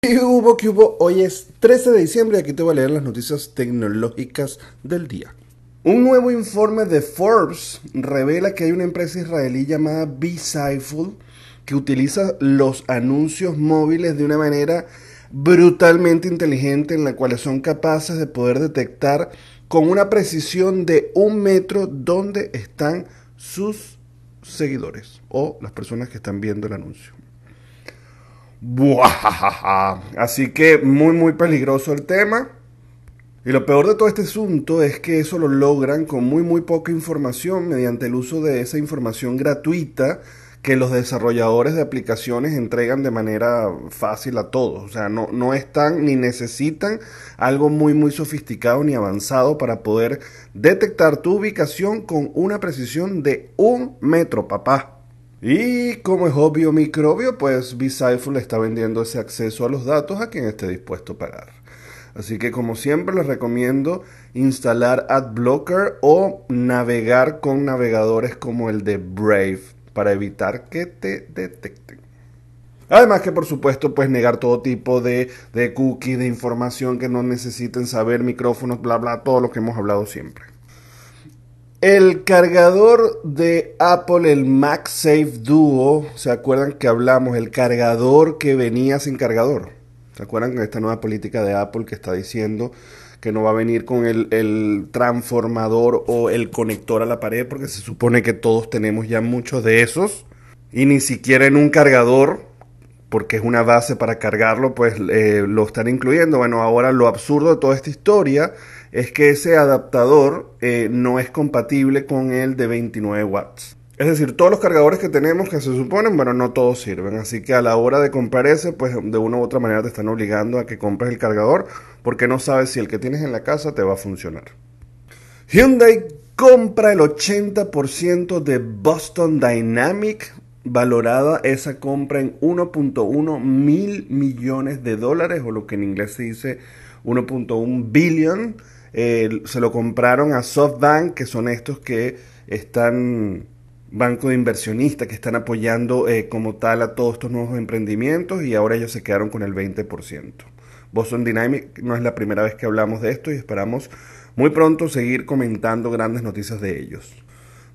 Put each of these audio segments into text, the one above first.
¿Qué hubo, qué hubo? Hoy es 13 de diciembre y aquí te voy a leer las noticias tecnológicas del día. Un nuevo informe de Forbes revela que hay una empresa israelí llamada BeSignful que utiliza los anuncios móviles de una manera brutalmente inteligente en la cual son capaces de poder detectar con una precisión de un metro dónde están sus seguidores o las personas que están viendo el anuncio. Así que muy muy peligroso el tema. Y lo peor de todo este asunto es que eso lo logran con muy muy poca información mediante el uso de esa información gratuita que los desarrolladores de aplicaciones entregan de manera fácil a todos. O sea, no, no están ni necesitan algo muy muy sofisticado ni avanzado para poder detectar tu ubicación con una precisión de un metro, papá. Y como es obvio microbio, pues BeSignful está vendiendo ese acceso a los datos a quien esté dispuesto a pagar. Así que como siempre les recomiendo instalar AdBlocker o navegar con navegadores como el de Brave para evitar que te detecten. Además que por supuesto pues negar todo tipo de, de cookies, de información que no necesiten saber, micrófonos, bla bla, todo lo que hemos hablado siempre. El cargador de Apple, el MagSafe Duo, ¿se acuerdan que hablamos? El cargador que venía sin cargador. ¿Se acuerdan de esta nueva política de Apple que está diciendo que no va a venir con el, el, transformador o el conector a la pared? Porque se supone que todos tenemos ya muchos de esos. Y ni siquiera en un cargador, porque es una base para cargarlo, pues eh, lo están incluyendo. Bueno, ahora lo absurdo de toda esta historia es que ese adaptador eh, no es compatible con el de 29 watts. Es decir, todos los cargadores que tenemos que se suponen, bueno, no todos sirven. Así que a la hora de comprar ese, pues de una u otra manera te están obligando a que compres el cargador porque no sabes si el que tienes en la casa te va a funcionar. Hyundai compra el 80% de Boston Dynamic, valorada esa compra en 1.1 mil millones de dólares, o lo que en inglés se dice 1.1 billion. Se lo compraron a SoftBank, que son estos que están, banco de inversionistas, que están apoyando eh, como tal a todos estos nuevos emprendimientos y ahora ellos se quedaron con el 20%. Boston Dynamic no es la primera vez que hablamos de esto y esperamos muy pronto seguir comentando grandes noticias de ellos.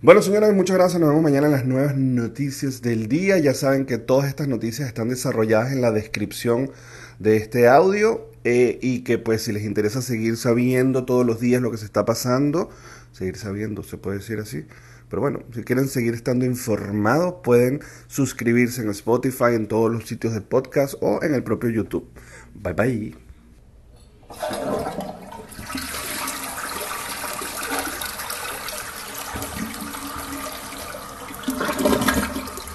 Bueno, señores, muchas gracias. Nos vemos mañana en las nuevas noticias del día. Ya saben que todas estas noticias están desarrolladas en la descripción de este audio eh, y que pues si les interesa seguir sabiendo todos los días lo que se está pasando, seguir sabiendo, se puede decir así. Pero bueno, si quieren seguir estando informados, pueden suscribirse en Spotify, en todos los sitios de podcast o en el propio YouTube. Bye bye.